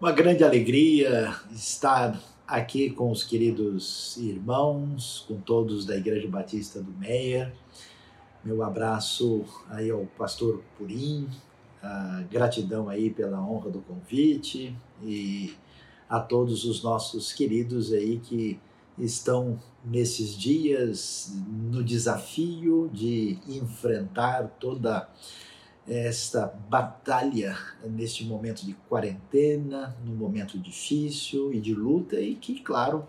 Uma grande alegria estar aqui com os queridos irmãos, com todos da Igreja Batista do Meia. Meu abraço aí ao pastor Purim, gratidão aí pela honra do convite e a todos os nossos queridos aí que estão nesses dias no desafio de enfrentar toda a esta batalha neste momento de quarentena, num momento difícil e de luta e que, claro,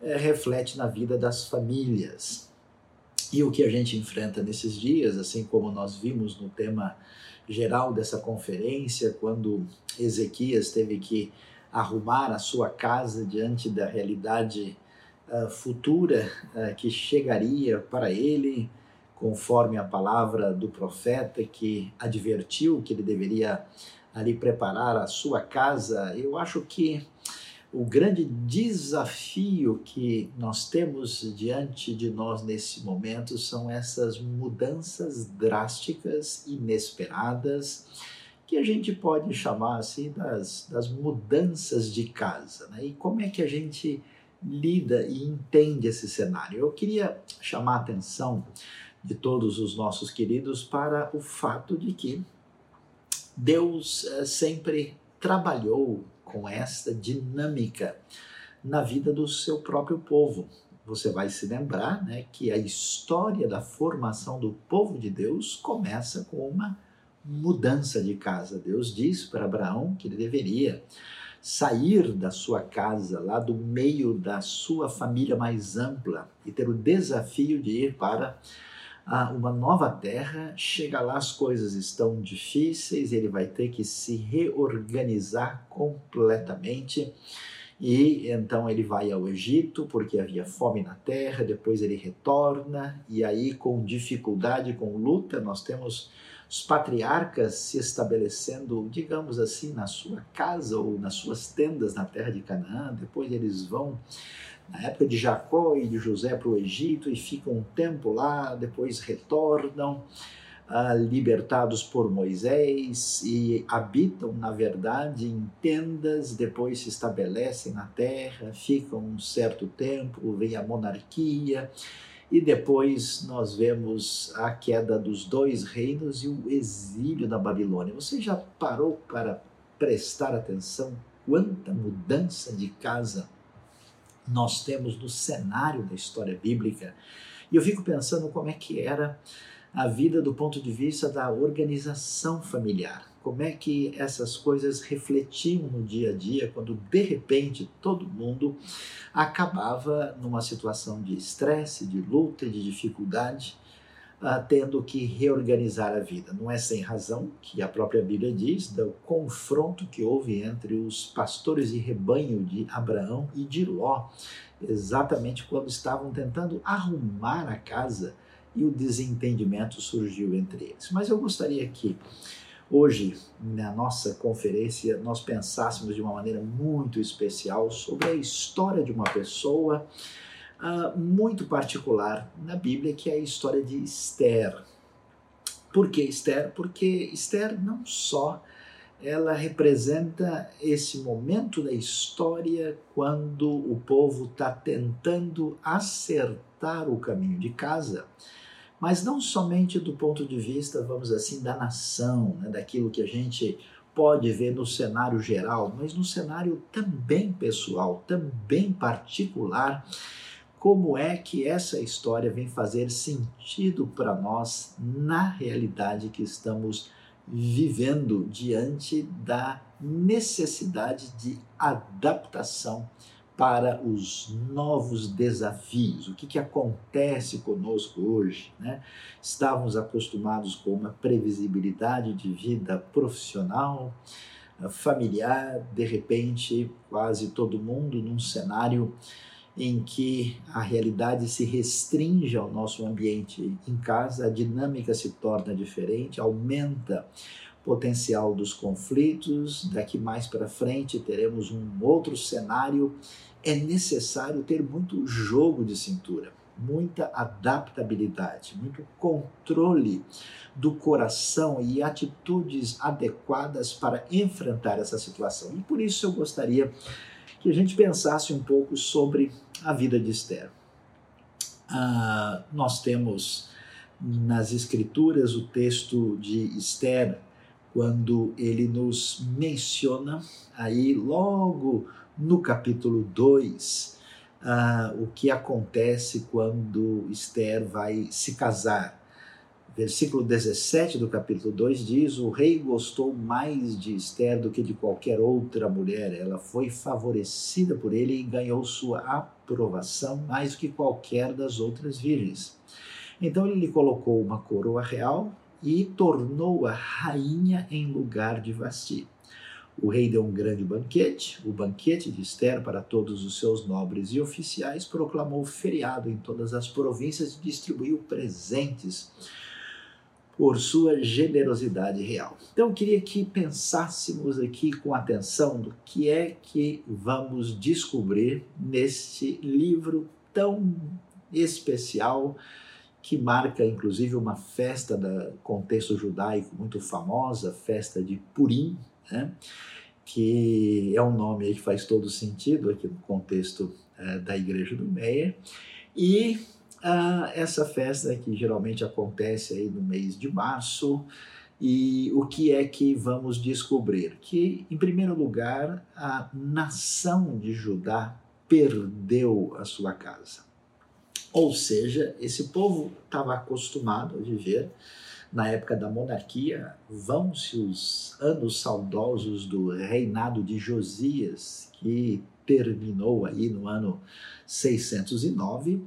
é, reflete na vida das famílias. E o que a gente enfrenta nesses dias, assim como nós vimos no tema geral dessa conferência, quando Ezequias teve que arrumar a sua casa diante da realidade uh, futura uh, que chegaria para ele, conforme a palavra do profeta que advertiu que ele deveria ali preparar a sua casa, eu acho que o grande desafio que nós temos diante de nós nesse momento são essas mudanças drásticas, inesperadas, que a gente pode chamar assim das, das mudanças de casa. Né? E como é que a gente lida e entende esse cenário? Eu queria chamar a atenção de todos os nossos queridos para o fato de que Deus eh, sempre trabalhou com esta dinâmica na vida do seu próprio povo. Você vai se lembrar né, que a história da formação do povo de Deus começa com uma mudança de casa. Deus diz para Abraão que ele deveria sair da sua casa, lá do meio da sua família mais ampla, e ter o desafio de ir para a uma nova terra, chega lá, as coisas estão difíceis, ele vai ter que se reorganizar completamente. E então ele vai ao Egito porque havia fome na terra, depois ele retorna, e aí, com dificuldade, com luta, nós temos os patriarcas se estabelecendo, digamos assim, na sua casa ou nas suas tendas na terra de Canaã, depois eles vão na época de Jacó e de José para o Egito e ficam um tempo lá, depois retornam, ah, libertados por Moisés e habitam, na verdade, em tendas, depois se estabelecem na terra, ficam um certo tempo, vem a monarquia. E depois nós vemos a queda dos dois reinos e o exílio da Babilônia. Você já parou para prestar atenção quanta mudança de casa nós temos no cenário da história bíblica. E eu fico pensando como é que era a vida do ponto de vista da organização familiar. Como é que essas coisas refletiam no dia a dia quando de repente todo mundo acabava numa situação de estresse, de luta, de dificuldade uh, tendo que reorganizar a vida. Não é sem razão que a própria Bíblia diz do confronto que houve entre os pastores de rebanho de Abraão e de Ló, exatamente quando estavam tentando arrumar a casa e o desentendimento surgiu entre eles. Mas eu gostaria que hoje, na nossa conferência, nós pensássemos de uma maneira muito especial sobre a história de uma pessoa uh, muito particular na Bíblia, que é a história de Esther. Por que Esther? Porque Esther não só ela representa esse momento da história quando o povo está tentando acertar o caminho de casa, mas não somente do ponto de vista, vamos assim, da nação, né, daquilo que a gente pode ver no cenário geral, mas no cenário também pessoal, também particular como é que essa história vem fazer sentido para nós na realidade que estamos vivendo diante da necessidade de adaptação para os novos desafios. O que, que acontece conosco hoje? Né? Estávamos acostumados com uma previsibilidade de vida profissional, familiar, de repente, quase todo mundo num cenário em que a realidade se restringe ao nosso ambiente em casa, a dinâmica se torna diferente, aumenta o potencial dos conflitos. Daqui mais para frente teremos um outro cenário. É necessário ter muito jogo de cintura. muita adaptabilidade, muito controle do coração e atitudes adequadas para enfrentar essa situação. E por isso eu gostaria que a gente pensasse um pouco sobre a vida de Esther. Ah, nós temos nas Escrituras o texto de Esther, quando ele nos menciona aí logo no capítulo 2 ah, o que acontece quando Esther vai se casar. Versículo 17 do capítulo 2 diz: O rei gostou mais de Esther do que de qualquer outra mulher. Ela foi favorecida por ele e ganhou sua aprovação mais do que qualquer das outras virgens. Então ele lhe colocou uma coroa real e tornou-a rainha em lugar de Vasti. O rei deu um grande banquete, o banquete de Esther para todos os seus nobres e oficiais, proclamou feriado em todas as províncias e distribuiu presentes por sua generosidade real. Então eu queria que pensássemos aqui com atenção do que é que vamos descobrir neste livro tão especial que marca inclusive uma festa do contexto judaico muito famosa, festa de Purim, né? que é um nome que faz todo sentido aqui no contexto é, da Igreja do Meia. E ah, essa festa que geralmente acontece aí no mês de março, e o que é que vamos descobrir? Que, em primeiro lugar, a nação de Judá perdeu a sua casa. Ou seja, esse povo estava acostumado a viver na época da monarquia, vão-se os anos saudosos do reinado de Josias, que terminou aí no ano 609,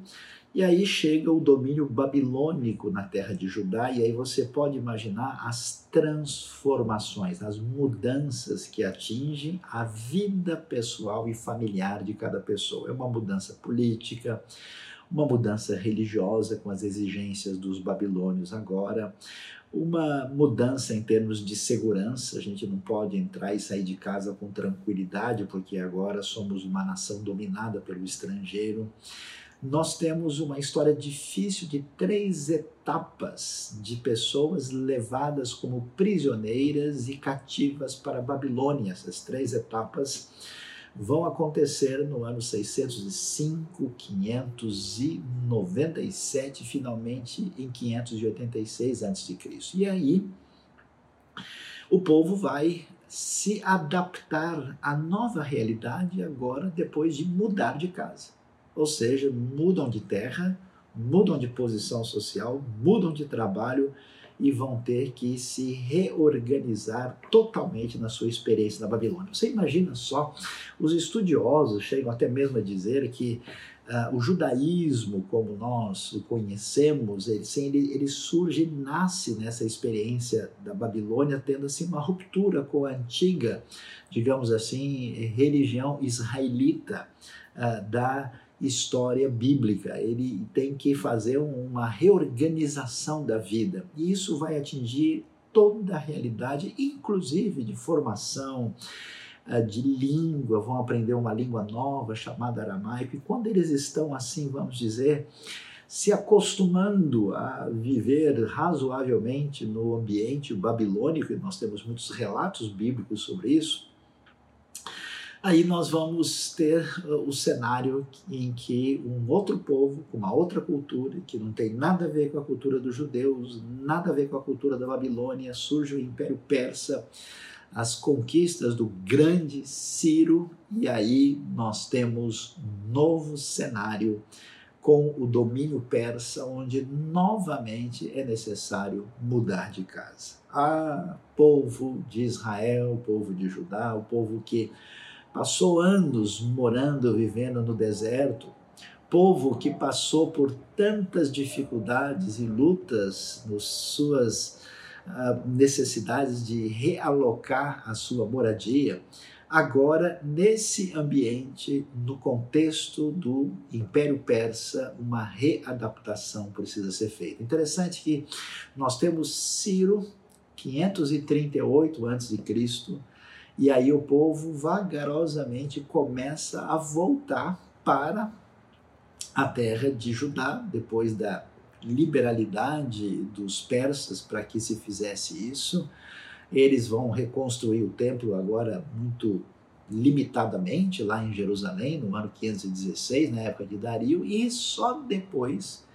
e aí chega o domínio babilônico na terra de Judá, e aí você pode imaginar as transformações, as mudanças que atingem a vida pessoal e familiar de cada pessoa. É uma mudança política, uma mudança religiosa com as exigências dos babilônios agora, uma mudança em termos de segurança, a gente não pode entrar e sair de casa com tranquilidade, porque agora somos uma nação dominada pelo estrangeiro. Nós temos uma história difícil de três etapas de pessoas levadas como prisioneiras e cativas para a Babilônia. Essas três etapas vão acontecer no ano 605, 597, finalmente em 586 a.C. E aí o povo vai se adaptar à nova realidade agora depois de mudar de casa. Ou seja, mudam de terra, mudam de posição social, mudam de trabalho e vão ter que se reorganizar totalmente na sua experiência na Babilônia. Você imagina só, os estudiosos chegam até mesmo a dizer que uh, o judaísmo, como nós o conhecemos, ele, sim, ele, ele surge, nasce nessa experiência da Babilônia, tendo assim uma ruptura com a antiga, digamos assim, religião israelita uh, da história bíblica, ele tem que fazer uma reorganização da vida. E isso vai atingir toda a realidade, inclusive de formação, eh, de língua, vão aprender uma língua nova chamada aramaico. E quando eles estão assim, vamos dizer, se acostumando a viver razoavelmente no ambiente babilônico, e nós temos muitos relatos bíblicos sobre isso, aí nós vamos ter uh, o cenário em que um outro povo, com uma outra cultura, que não tem nada a ver com a cultura dos judeus, nada a ver com a cultura da Babilônia, surge o Império Persa, as conquistas do grande Ciro, e aí nós temos um novo cenário com o domínio persa, onde novamente é necessário mudar de casa. Ah, povo de Israel, povo de Judá, o povo que passou anos morando, vivendo no deserto, povo que passou por tantas dificuldades e lutas nas suas uh, necessidades de realocar a sua moradia, agora nesse ambiente, no contexto do Império Persa, uma readaptação precisa ser feita. Interessante que nós temos Ciro 538 a.C., e aí o povo vagarosamente começa a voltar para a terra de Judá, depois da liberalidade dos persas para que se fizesse isso. Eles vão reconstruir o templo agora muito limitadamente lá em Jerusalém, no ano 516, na época de Dario, e só depois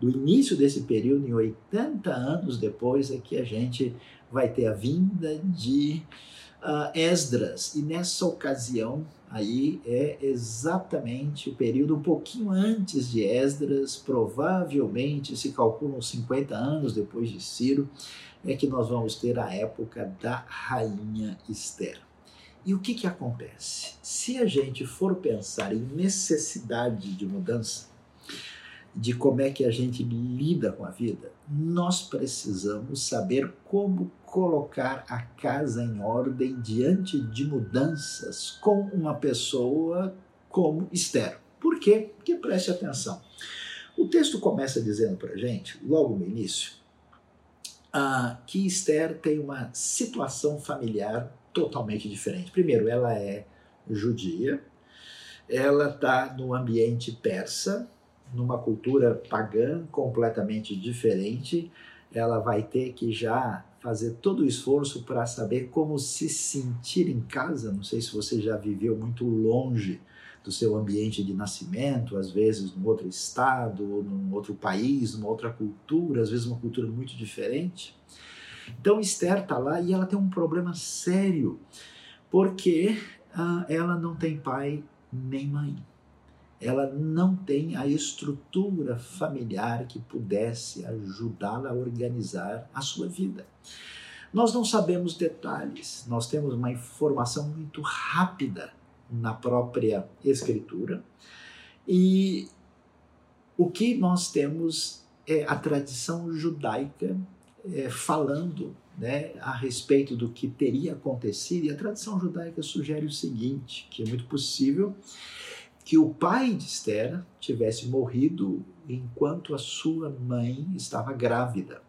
do início desse período, em 80 anos depois, é que a gente vai ter a vinda de uh, Esdras. E nessa ocasião, aí é exatamente o período um pouquinho antes de Esdras, provavelmente se calculam 50 anos depois de Ciro, é que nós vamos ter a época da rainha Esther. E o que, que acontece? Se a gente for pensar em necessidade de mudança, de como é que a gente lida com a vida, nós precisamos saber como colocar a casa em ordem diante de mudanças com uma pessoa como Esther. Por quê? Porque preste atenção. O texto começa dizendo para gente, logo no início, uh, que Esther tem uma situação familiar totalmente diferente. Primeiro, ela é judia, ela está no ambiente persa, numa cultura pagã completamente diferente, ela vai ter que já fazer todo o esforço para saber como se sentir em casa. Não sei se você já viveu muito longe do seu ambiente de nascimento, às vezes num outro estado, ou num outro país, numa outra cultura, às vezes uma cultura muito diferente. Então Esther está lá e ela tem um problema sério, porque ah, ela não tem pai nem mãe ela não tem a estrutura familiar que pudesse ajudá-la a organizar a sua vida. Nós não sabemos detalhes, nós temos uma informação muito rápida na própria escritura. E o que nós temos é a tradição judaica é, falando né, a respeito do que teria acontecido, e a tradição judaica sugere o seguinte: que é muito possível que o pai de Esther tivesse morrido enquanto a sua mãe estava grávida.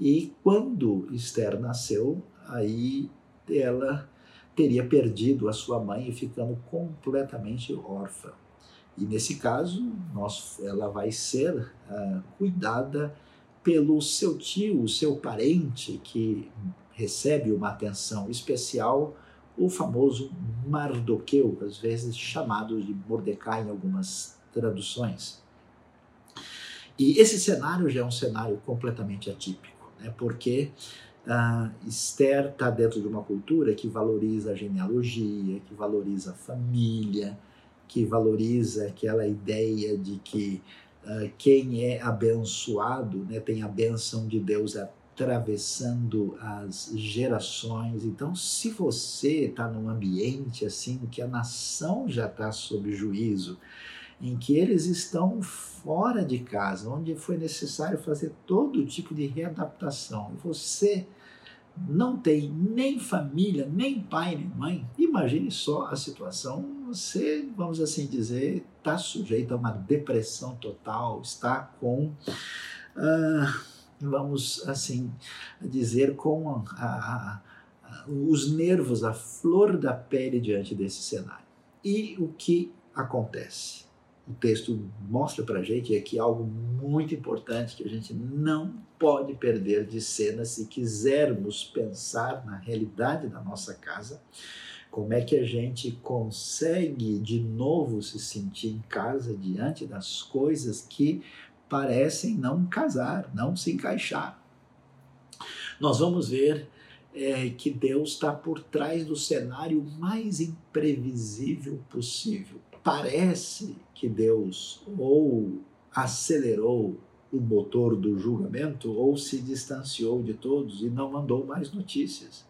E quando Esther nasceu, aí ela teria perdido a sua mãe e ficando completamente órfã. E nesse caso, nós, ela vai ser uh, cuidada pelo seu tio, seu parente, que recebe uma atenção especial o famoso Mardoqueu, às vezes chamado de Mordecai em algumas traduções. E esse cenário já é um cenário completamente atípico, né? porque uh, Esther está dentro de uma cultura que valoriza a genealogia, que valoriza a família, que valoriza aquela ideia de que uh, quem é abençoado né, tem a benção de Deus atravessando as gerações. Então, se você está num ambiente assim que a nação já está sob juízo, em que eles estão fora de casa, onde foi necessário fazer todo tipo de readaptação, e você não tem nem família, nem pai, nem mãe, imagine só a situação. Você, vamos assim dizer, está sujeito a uma depressão total, está com. Uh, vamos assim dizer, com a, a, os nervos, a flor da pele diante desse cenário. E o que acontece? O texto mostra para a gente aqui algo muito importante que a gente não pode perder de cena se quisermos pensar na realidade da nossa casa, como é que a gente consegue de novo se sentir em casa diante das coisas que parecem não casar, não se encaixar. Nós vamos ver é, que Deus está por trás do cenário mais imprevisível possível. Parece que Deus ou acelerou o motor do julgamento ou se distanciou de todos e não mandou mais notícias.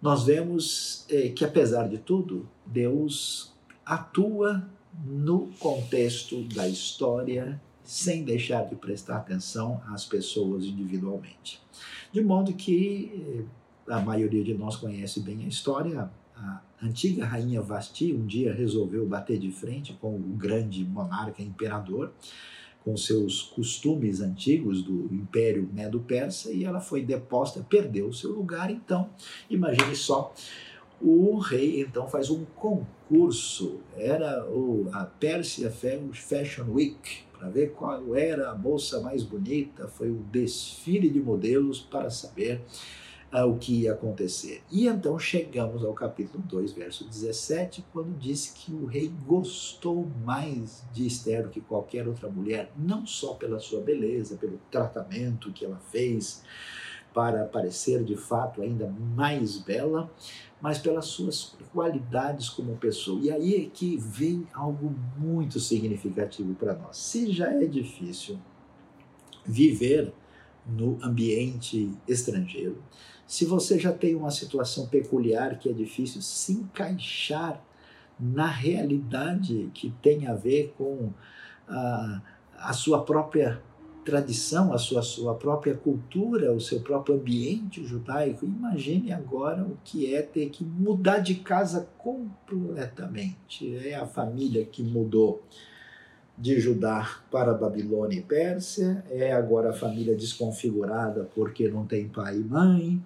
Nós vemos é, que, apesar de tudo, Deus atua no contexto da história sem deixar de prestar atenção às pessoas individualmente. De modo que eh, a maioria de nós conhece bem a história. A antiga rainha Vasti um dia resolveu bater de frente com o grande monarca imperador, com seus costumes antigos do Império Medo-Persa, e ela foi deposta, perdeu seu lugar. Então, imagine só o rei então faz um concurso, era o, a Persia Fashion Week, para ver qual era a bolsa mais bonita, foi o desfile de modelos para saber uh, o que ia acontecer. E então chegamos ao capítulo 2, verso 17, quando diz que o rei gostou mais de Esther do que qualquer outra mulher, não só pela sua beleza, pelo tratamento que ela fez, para parecer de fato ainda mais bela, mas pelas suas qualidades como pessoa. E aí é que vem algo muito significativo para nós. Se já é difícil viver no ambiente estrangeiro, se você já tem uma situação peculiar que é difícil se encaixar na realidade que tem a ver com a, a sua própria tradição, a sua, sua própria cultura, o seu próprio ambiente judaico. Imagine agora o que é ter que mudar de casa completamente. É a família que mudou de Judá para Babilônia e Pérsia, é agora a família desconfigurada porque não tem pai e mãe,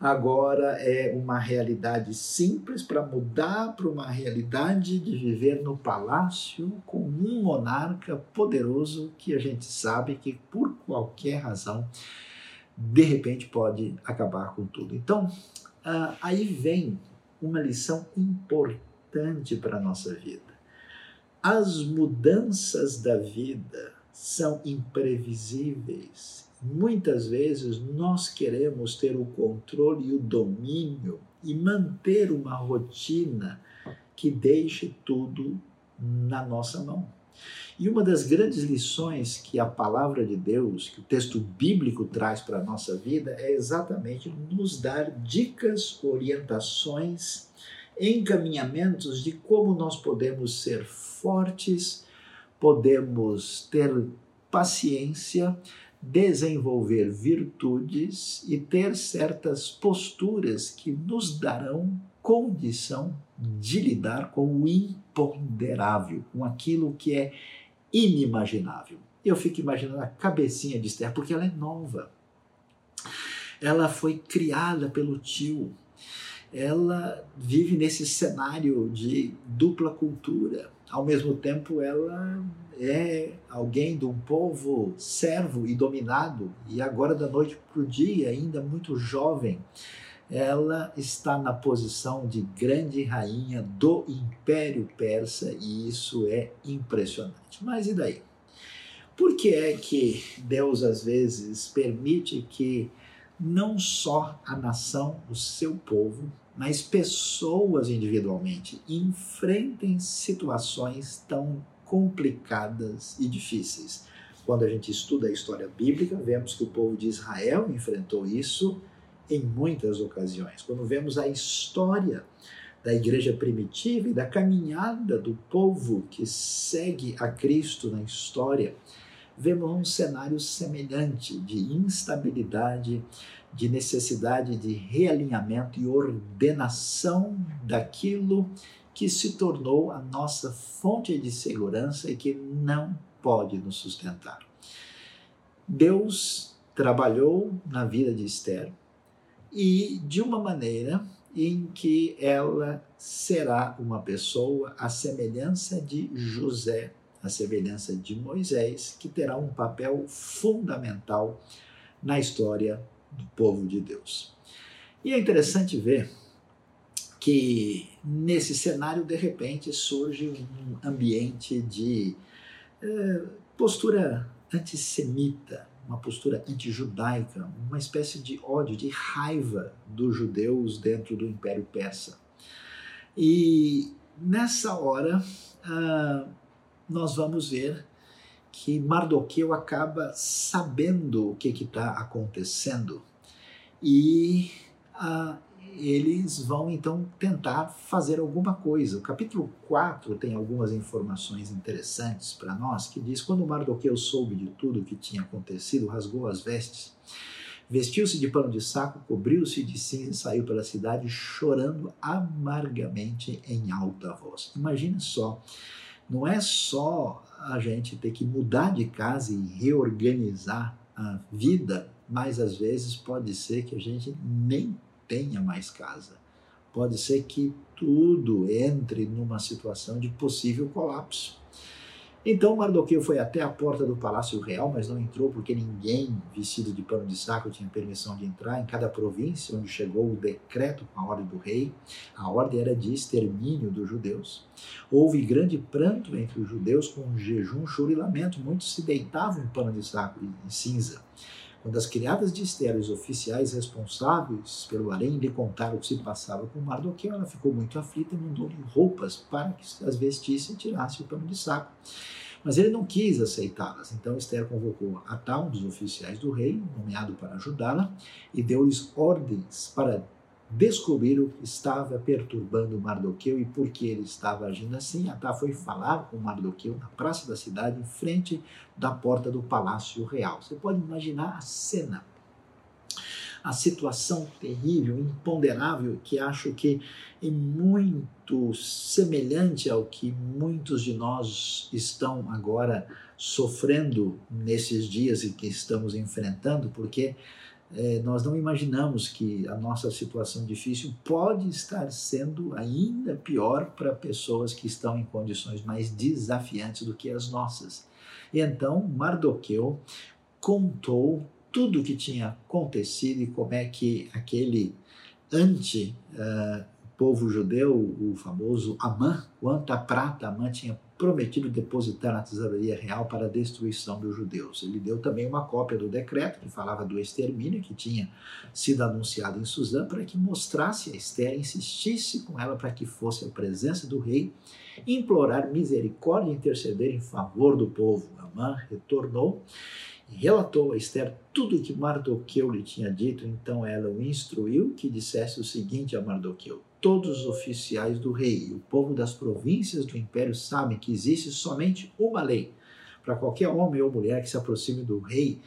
agora é uma realidade simples para mudar para uma realidade de viver no palácio com um monarca poderoso que a gente sabe que por qualquer razão de repente pode acabar com tudo. Então, uh, aí vem uma lição importante para a nossa vida as mudanças da vida são imprevisíveis. Muitas vezes nós queremos ter o controle e o domínio e manter uma rotina que deixe tudo na nossa mão. E uma das grandes lições que a palavra de Deus, que o texto bíblico traz para a nossa vida, é exatamente nos dar dicas, orientações encaminhamentos de como nós podemos ser fortes, podemos ter paciência, desenvolver virtudes e ter certas posturas que nos darão condição de lidar com o imponderável, com aquilo que é inimaginável. Eu fico imaginando a cabecinha de Esther, porque ela é nova. Ela foi criada pelo tio, ela vive nesse cenário de dupla cultura. Ao mesmo tempo, ela é alguém de um povo servo e dominado, e agora, da noite para o dia, ainda muito jovem, ela está na posição de grande rainha do Império Persa, e isso é impressionante. Mas e daí? Por que é que Deus às vezes permite que não só a nação, o seu povo, mas pessoas individualmente enfrentem situações tão complicadas e difíceis. Quando a gente estuda a história bíblica, vemos que o povo de Israel enfrentou isso em muitas ocasiões. Quando vemos a história da igreja primitiva e da caminhada do povo que segue a Cristo na história, vemos um cenário semelhante de instabilidade, de necessidade de realinhamento e ordenação daquilo que se tornou a nossa fonte de segurança e que não pode nos sustentar. Deus trabalhou na vida de Esther e de uma maneira em que ela será uma pessoa à semelhança de José, à semelhança de Moisés, que terá um papel fundamental na história do povo de Deus. E é interessante ver que nesse cenário, de repente, surge um ambiente de eh, postura antissemita, uma postura antijudaica, uma espécie de ódio, de raiva dos judeus dentro do Império Persa. E nessa hora, ah, nós vamos ver que Mardoqueu acaba sabendo o que está acontecendo e ah, eles vão então tentar fazer alguma coisa. O capítulo 4 tem algumas informações interessantes para nós que diz: quando Mardoqueu soube de tudo o que tinha acontecido, rasgou as vestes, vestiu-se de pano de saco, cobriu-se de cinza e saiu pela cidade chorando amargamente em alta voz. Imagine só, não é só a gente ter que mudar de casa e reorganizar a vida, mas às vezes pode ser que a gente nem tenha mais casa. Pode ser que tudo entre numa situação de possível colapso. Então Mardoqueu foi até a porta do palácio real, mas não entrou porque ninguém vestido de pano de saco tinha permissão de entrar. Em cada província onde chegou o decreto com a ordem do rei, a ordem era de extermínio dos judeus. Houve grande pranto entre os judeus com jejum, choro e lamento. Muitos se deitavam em pano de saco e cinza. Quando as criadas de Esther os oficiais responsáveis pelo harém lhe contaram o que se passava com Mardoqueu, ela ficou muito aflita e mandou-lhe roupas para que as vestisse e tirasse o pano de saco. Mas ele não quis aceitá-las. Então Esther convocou a um dos oficiais do rei, nomeado para ajudá-la, e deu-lhes ordens para descobrir o que estava perturbando Mardoqueu e por que ele estava agindo assim. Atá foi falar com Mardoqueu na praça da cidade, em frente da porta do palácio real. Você pode imaginar a cena, a situação terrível, imponderável, que acho que é muito semelhante ao que muitos de nós estão agora sofrendo nesses dias e que estamos enfrentando, porque é, nós não imaginamos que a nossa situação difícil pode estar sendo ainda pior para pessoas que estão em condições mais desafiantes do que as nossas. E então Mardoqueu contou tudo o que tinha acontecido e como é que aquele anti uh, povo judeu, o famoso Amã, quanta prata Amã tinha prometido depositar na tesouraria real para a destruição dos judeus. Ele deu também uma cópia do decreto que falava do extermínio que tinha sido anunciado em Suzã para que mostrasse a Esther, insistisse com ela para que fosse a presença do rei, implorar misericórdia e interceder em favor do povo. Amã retornou e relatou a Esther tudo o que Mardoqueu lhe tinha dito, então ela o instruiu que dissesse o seguinte a Mardoqueu: todos os oficiais do rei o povo das províncias do império sabem que existe somente uma lei para qualquer homem ou mulher que se aproxime do rei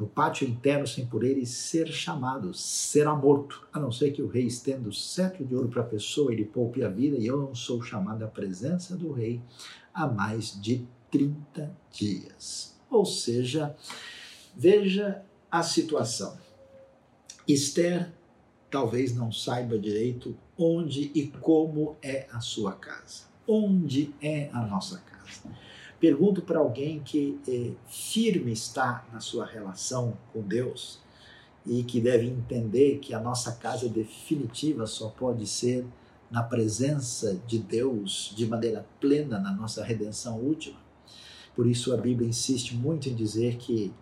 no pátio interno sem por ele ser chamado, será morto, a não ser que o rei estenda o cetro de ouro para a pessoa e lhe poupe a vida, e eu não sou chamado à presença do rei há mais de 30 dias. Ou seja, veja a situação. Esther talvez não saiba direito onde e como é a sua casa. Onde é a nossa casa? Pergunto para alguém que é, firme está na sua relação com Deus e que deve entender que a nossa casa definitiva só pode ser na presença de Deus de maneira plena na nossa redenção última. Por isso a Bíblia insiste muito em dizer que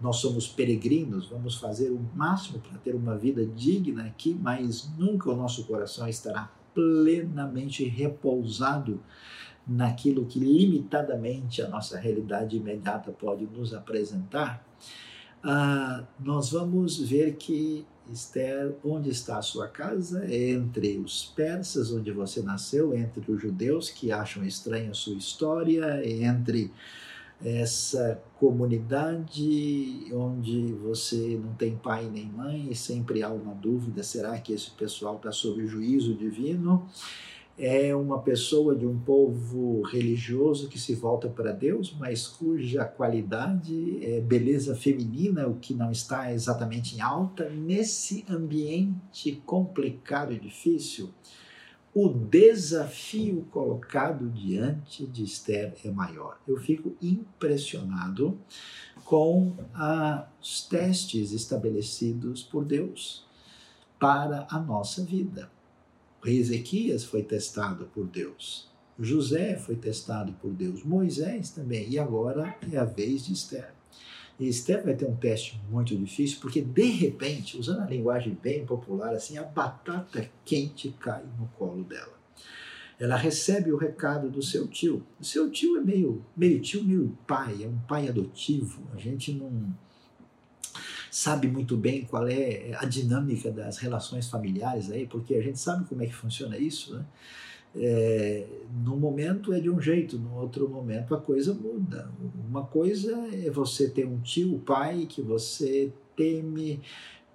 nós somos peregrinos, vamos fazer o máximo para ter uma vida digna aqui, mas nunca o nosso coração estará plenamente repousado naquilo que limitadamente a nossa realidade imediata pode nos apresentar. Ah, nós vamos ver que Esther, onde está a sua casa? É entre os persas, onde você nasceu, entre os judeus que acham estranha a sua história, entre essa comunidade onde você não tem pai nem mãe e sempre há uma dúvida: será que esse pessoal está sob juízo divino? É uma pessoa de um povo religioso que se volta para Deus, mas cuja qualidade é beleza feminina, o que não está exatamente em alta, nesse ambiente complicado e difícil o desafio colocado diante de Esther é maior. Eu fico impressionado com ah, os testes estabelecidos por Deus para a nossa vida. Ezequias foi testado por Deus. José foi testado por Deus. Moisés também. E agora é a vez de Esther. E Esther vai ter um teste muito difícil, porque de repente, usando a linguagem bem popular, assim, a batata quente cai no colo dela. Ela recebe o recado do seu tio. O seu tio é meio, meio tio, meio pai, é um pai adotivo. A gente não sabe muito bem qual é a dinâmica das relações familiares aí, porque a gente sabe como é que funciona isso, né? É, no momento é de um jeito, no outro momento a coisa muda. Uma coisa é você ter um tio, pai que você teme,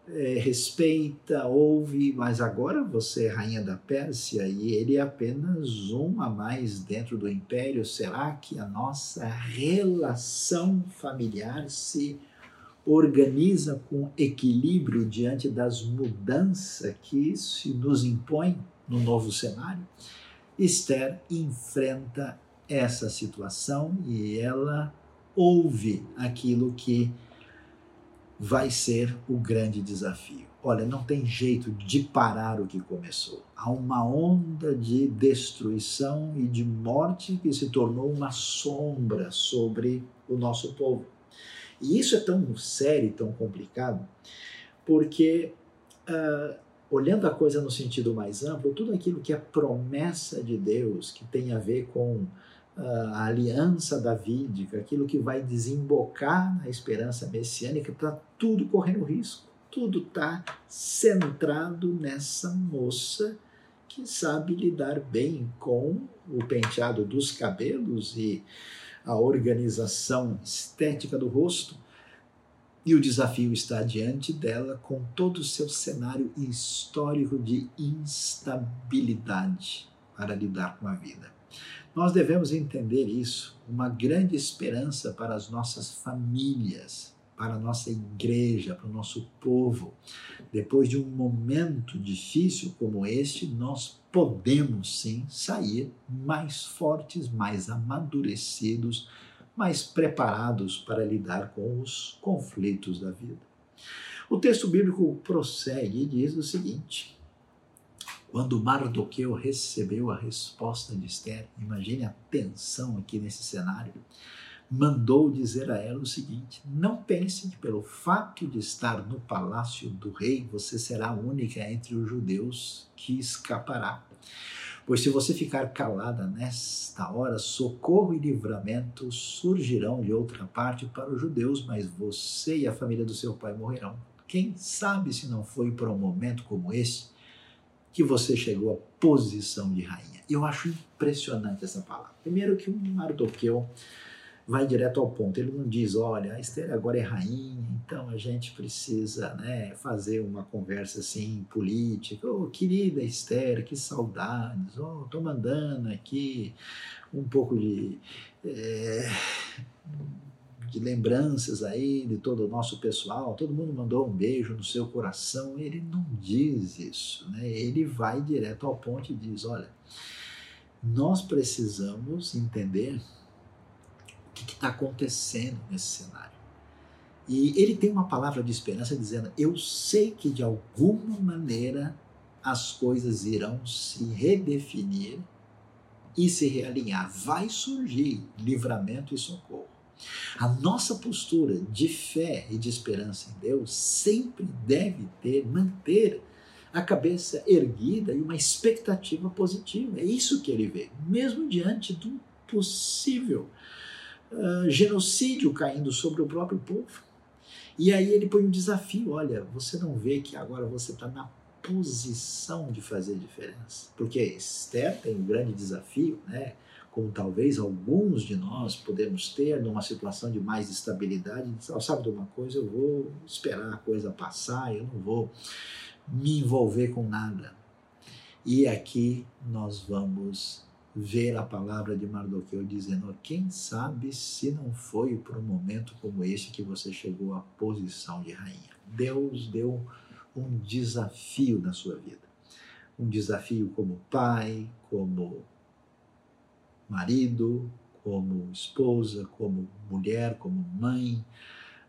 é, respeita, ouve, mas agora você é rainha da Pérsia e ele é apenas um a mais dentro do império. Será que a nossa relação familiar se organiza com equilíbrio diante das mudanças que se nos impõem? no novo cenário, Esther enfrenta essa situação e ela ouve aquilo que vai ser o grande desafio. Olha, não tem jeito de parar o que começou. Há uma onda de destruição e de morte que se tornou uma sombra sobre o nosso povo. E isso é tão sério e tão complicado, porque uh, olhando a coisa no sentido mais amplo, tudo aquilo que é promessa de Deus, que tem a ver com a aliança davídica, aquilo que vai desembocar na esperança messiânica, está tudo correndo risco. Tudo está centrado nessa moça que sabe lidar bem com o penteado dos cabelos e a organização estética do rosto. E o desafio está diante dela com todo o seu cenário histórico de instabilidade para lidar com a vida. Nós devemos entender isso, uma grande esperança para as nossas famílias, para a nossa igreja, para o nosso povo. Depois de um momento difícil como este, nós podemos sim sair mais fortes, mais amadurecidos, mais preparados para lidar com os conflitos da vida. O texto bíblico prossegue e diz o seguinte: quando Mardoqueu recebeu a resposta de Esther, imagine a tensão aqui nesse cenário, mandou dizer a ela o seguinte: Não pense que pelo fato de estar no palácio do rei, você será a única entre os judeus que escapará. Pois se você ficar calada nesta hora, socorro e livramento surgirão de outra parte para os judeus, mas você e a família do seu pai morrerão. Quem sabe se não foi por um momento como esse que você chegou à posição de rainha. Eu acho impressionante essa palavra. Primeiro que o Mardoqueu vai direto ao ponto. Ele não diz, olha, a Esther agora é rainha, então a gente precisa né, fazer uma conversa assim política. Oh, querida Esther, que saudades. Oh, tô mandando aqui um pouco de é, de lembranças aí de todo o nosso pessoal, todo mundo mandou um beijo no seu coração, ele não diz isso, né? ele vai direto ao ponto e diz: olha, nós precisamos entender que está acontecendo nesse cenário. E ele tem uma palavra de esperança dizendo: Eu sei que de alguma maneira as coisas irão se redefinir e se realinhar. Vai surgir livramento e socorro. A nossa postura de fé e de esperança em Deus sempre deve ter, manter a cabeça erguida e uma expectativa positiva. É isso que ele vê, mesmo diante do possível genocídio caindo sobre o próprio povo. E aí ele põe um desafio: olha, você não vê que agora você está na posição de fazer diferença? Porque Esther tem um grande desafio, né? como talvez alguns de nós podemos ter numa situação de mais estabilidade, sabe de uma coisa, eu vou esperar a coisa passar, eu não vou me envolver com nada. E aqui nós vamos ver a palavra de Mardoqueu dizendo: quem sabe se não foi por um momento como este que você chegou à posição de rainha. Deus deu um desafio na sua vida. Um desafio como pai, como marido, como esposa, como mulher, como mãe,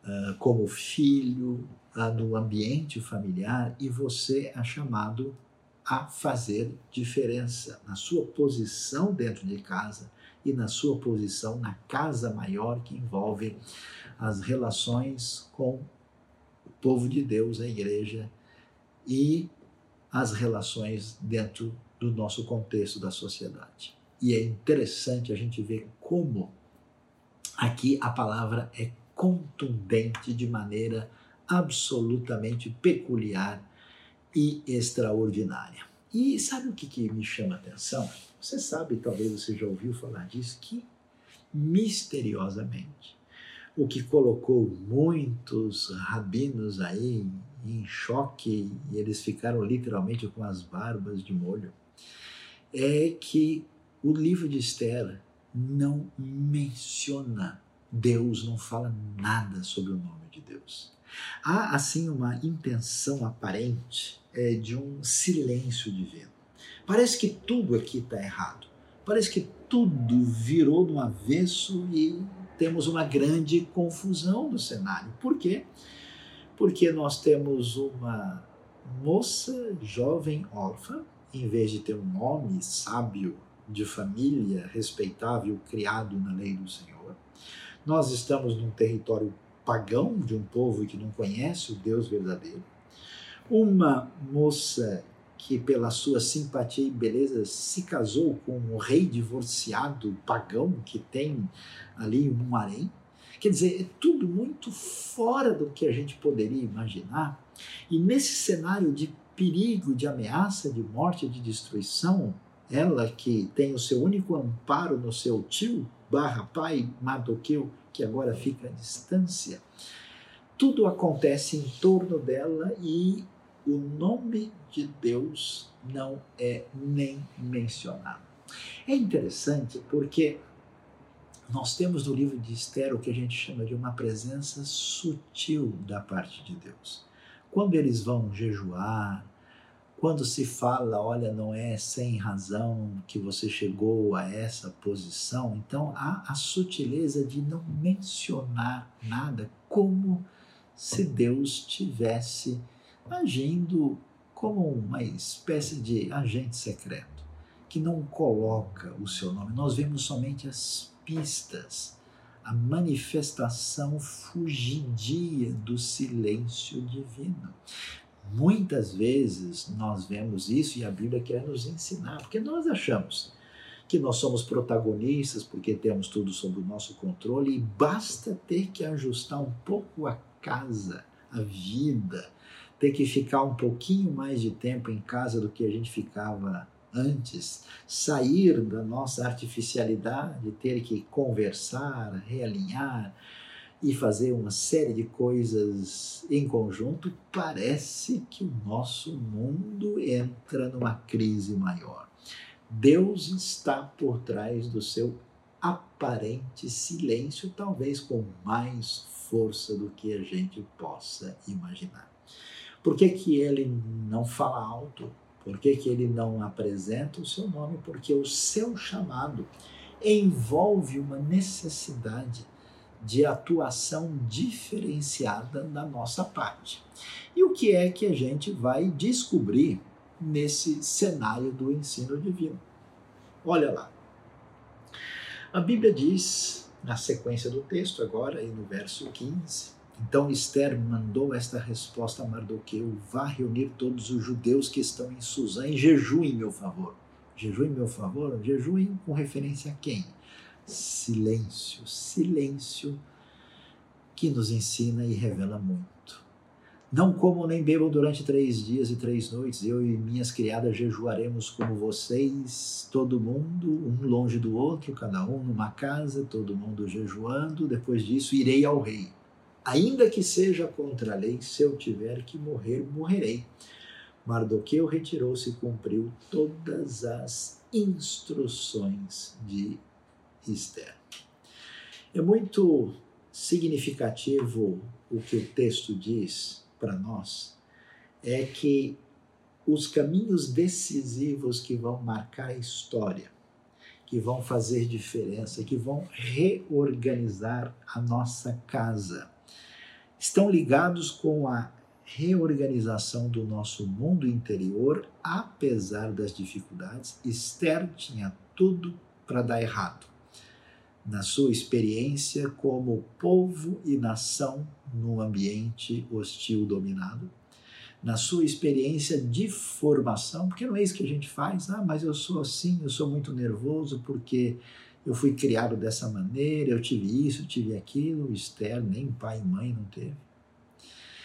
uh, como filho, uh, no ambiente familiar, e você é chamado a fazer diferença na sua posição dentro de casa e na sua posição na casa maior que envolve as relações com o povo de Deus, a igreja e as relações dentro do nosso contexto da sociedade. E é interessante a gente ver como aqui a palavra é contundente de maneira absolutamente peculiar e extraordinária. E sabe o que, que me chama a atenção? Você sabe, talvez você já ouviu falar disso, que misteriosamente o que colocou muitos rabinos aí em choque e eles ficaram literalmente com as barbas de molho é que o livro de Esther não menciona Deus, não fala nada sobre o nome de Deus. Há, assim, uma intenção aparente é, de um silêncio divino. Parece que tudo aqui está errado. Parece que tudo virou no avesso e temos uma grande confusão no cenário. Por quê? Porque nós temos uma moça jovem órfã, em vez de ter um nome sábio de família respeitável criado na lei do Senhor. Nós estamos num território pagão de um povo que não conhece o Deus verdadeiro. Uma moça que, pela sua simpatia e beleza, se casou com um rei divorciado pagão que tem ali um harém. Quer dizer, é tudo muito fora do que a gente poderia imaginar. E nesse cenário de perigo, de ameaça, de morte, de destruição, ela que tem o seu único amparo no seu tio, barra pai, Mardoqueu, que agora fica à distância, tudo acontece em torno dela e o nome de Deus não é nem mencionado. É interessante porque nós temos no livro de Esther o que a gente chama de uma presença sutil da parte de Deus. Quando eles vão jejuar, quando se fala, olha, não é sem razão que você chegou a essa posição, então há a sutileza de não mencionar nada como se Deus tivesse agindo como uma espécie de agente secreto, que não coloca o seu nome. Nós vemos somente as pistas, a manifestação fugidia do silêncio divino. Muitas vezes nós vemos isso e a Bíblia quer nos ensinar, porque nós achamos que nós somos protagonistas porque temos tudo sob o nosso controle e basta ter que ajustar um pouco a casa, a vida, ter que ficar um pouquinho mais de tempo em casa do que a gente ficava antes, sair da nossa artificialidade, ter que conversar, realinhar e fazer uma série de coisas em conjunto, parece que o nosso mundo entra numa crise maior. Deus está por trás do seu aparente silêncio, talvez com mais força do que a gente possa imaginar. Por que, que ele não fala alto? Por que, que ele não apresenta o seu nome? Porque o seu chamado envolve uma necessidade de atuação diferenciada da nossa parte. E o que é que a gente vai descobrir nesse cenário do ensino divino? Olha lá. A Bíblia diz, na sequência do texto, agora, no verso 15, então Esther mandou esta resposta a Mardoqueu: vá reunir todos os judeus que estão em Suzã e jejuem em meu favor. Jejuem em meu favor? Jejuem com referência a quem? Silêncio, silêncio que nos ensina e revela muito. Não comam nem bebam durante três dias e três noites. Eu e minhas criadas jejuaremos como vocês, todo mundo, um longe do outro, cada um numa casa, todo mundo jejuando. Depois disso, irei ao rei Ainda que seja contra a lei, se eu tiver que morrer, morrerei. Mardoqueu retirou-se e cumpriu todas as instruções de Esther. É muito significativo o que o texto diz para nós, é que os caminhos decisivos que vão marcar a história, que vão fazer diferença, que vão reorganizar a nossa casa, estão ligados com a reorganização do nosso mundo interior, apesar das dificuldades. Esther tinha tudo para dar errado. Na sua experiência como povo e nação num ambiente hostil dominado, na sua experiência de formação, porque não é isso que a gente faz, ah, mas eu sou assim, eu sou muito nervoso porque eu fui criado dessa maneira, eu tive isso, tive aquilo. Esther, nem pai e mãe não teve.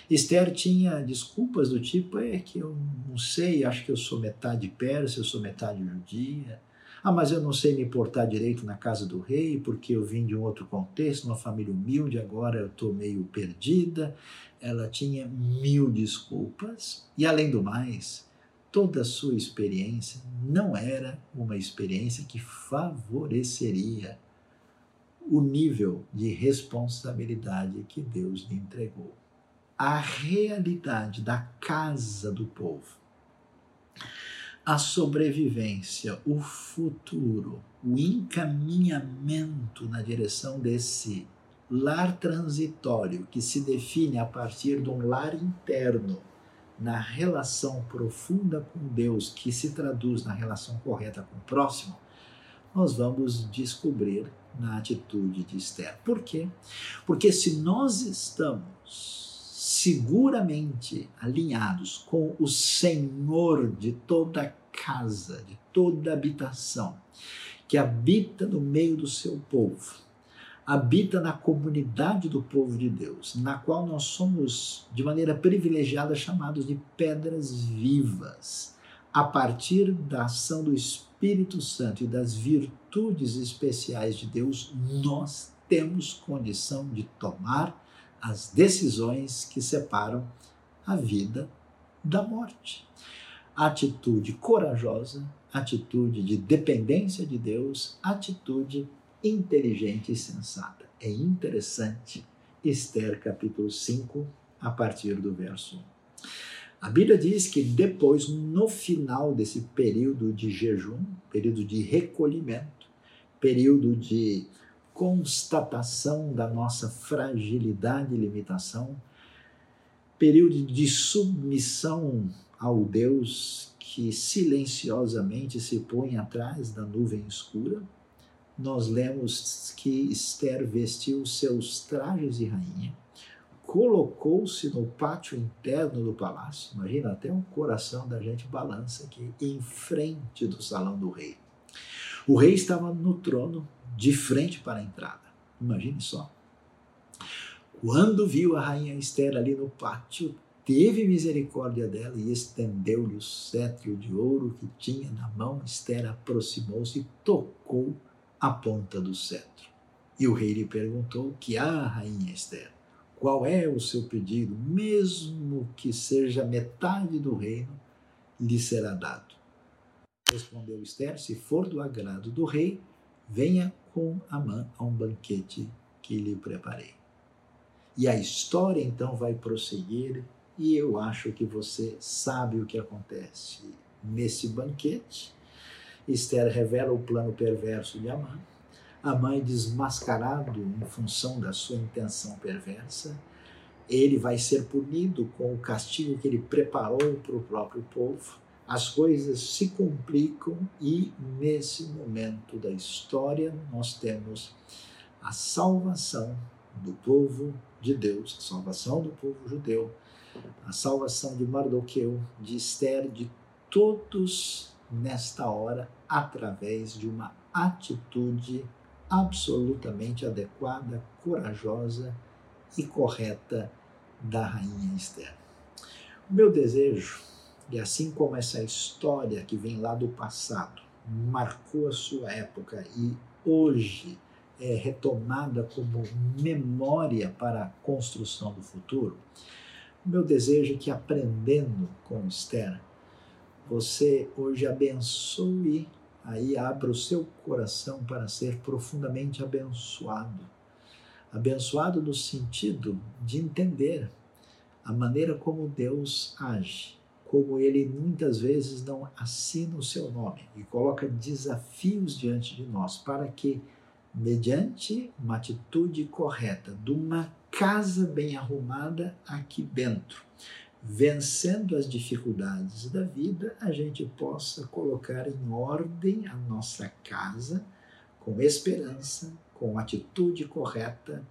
Esther tinha desculpas do tipo: é que eu não sei, acho que eu sou metade persa, eu sou metade judia. Ah, mas eu não sei me portar direito na casa do rei, porque eu vim de um outro contexto, uma família humilde, agora eu estou meio perdida. Ela tinha mil desculpas. E além do mais, toda a sua experiência não era uma experiência que favoreceria o nível de responsabilidade que Deus lhe entregou. A realidade da casa do povo, a sobrevivência, o futuro, o encaminhamento na direção desse lar transitório que se define a partir de um lar interno, na relação profunda com Deus, que se traduz na relação correta com o próximo, nós vamos descobrir na atitude de Esther. Por quê? Porque se nós estamos seguramente alinhados com o Senhor de toda casa, de toda habitação, que habita no meio do seu povo, habita na comunidade do povo de Deus, na qual nós somos, de maneira privilegiada, chamados de pedras vivas, a partir da ação do Espírito Santo e das virtudes especiais de Deus, nós temos condição de tomar as decisões que separam a vida da morte. Atitude corajosa, atitude de dependência de Deus, atitude inteligente e sensata. É interessante Esther capítulo 5, a partir do verso 1. A Bíblia diz que depois, no final desse período de jejum, período de recolhimento, período de constatação da nossa fragilidade e limitação, período de submissão ao Deus que silenciosamente se põe atrás da nuvem escura, nós lemos que Esther vestiu seus trajes de rainha, colocou-se no pátio interno do palácio. Imagina, até o coração da gente balança aqui, em frente do salão do rei. O rei estava no trono, de frente para a entrada. Imagine só. Quando viu a rainha Esther ali no pátio, teve misericórdia dela e estendeu-lhe o cetro de ouro que tinha na mão. Esther aproximou-se e tocou a ponta do cetro. E o rei lhe perguntou: Que há, rainha Esther? Qual é o seu pedido? Mesmo que seja metade do reino, lhe será dado. Respondeu Esther: Se for do agrado do rei, venha com Amã a um banquete que lhe preparei. E a história então vai prosseguir e eu acho que você sabe o que acontece nesse banquete. Esther revela o plano perverso de Amã. Amã é desmascarado em função da sua intenção perversa. Ele vai ser punido com o castigo que ele preparou para o próprio povo. As coisas se complicam e, nesse momento da história, nós temos a salvação do povo de Deus, a salvação do povo judeu, a salvação de Mardoqueu, de Esther, de todos nesta hora, através de uma atitude absolutamente adequada, corajosa e correta da rainha Esther. O meu desejo, e assim como essa história que vem lá do passado marcou a sua época e hoje é retomada como memória para a construção do futuro, meu desejo é que aprendendo com Esther, você hoje abençoe, aí abra o seu coração para ser profundamente abençoado. Abençoado no sentido de entender a maneira como Deus age, como ele muitas vezes não assina o seu nome e coloca desafios diante de nós para que, mediante uma atitude correta, de uma casa bem arrumada aqui dentro. Vencendo as dificuldades da vida, a gente possa colocar em ordem a nossa casa com esperança, com atitude correta,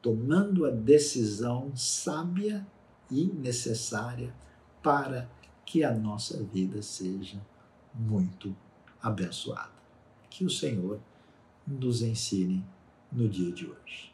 tomando a decisão sábia e necessária para que a nossa vida seja muito abençoada. Que o Senhor nos ensine no dia de hoje.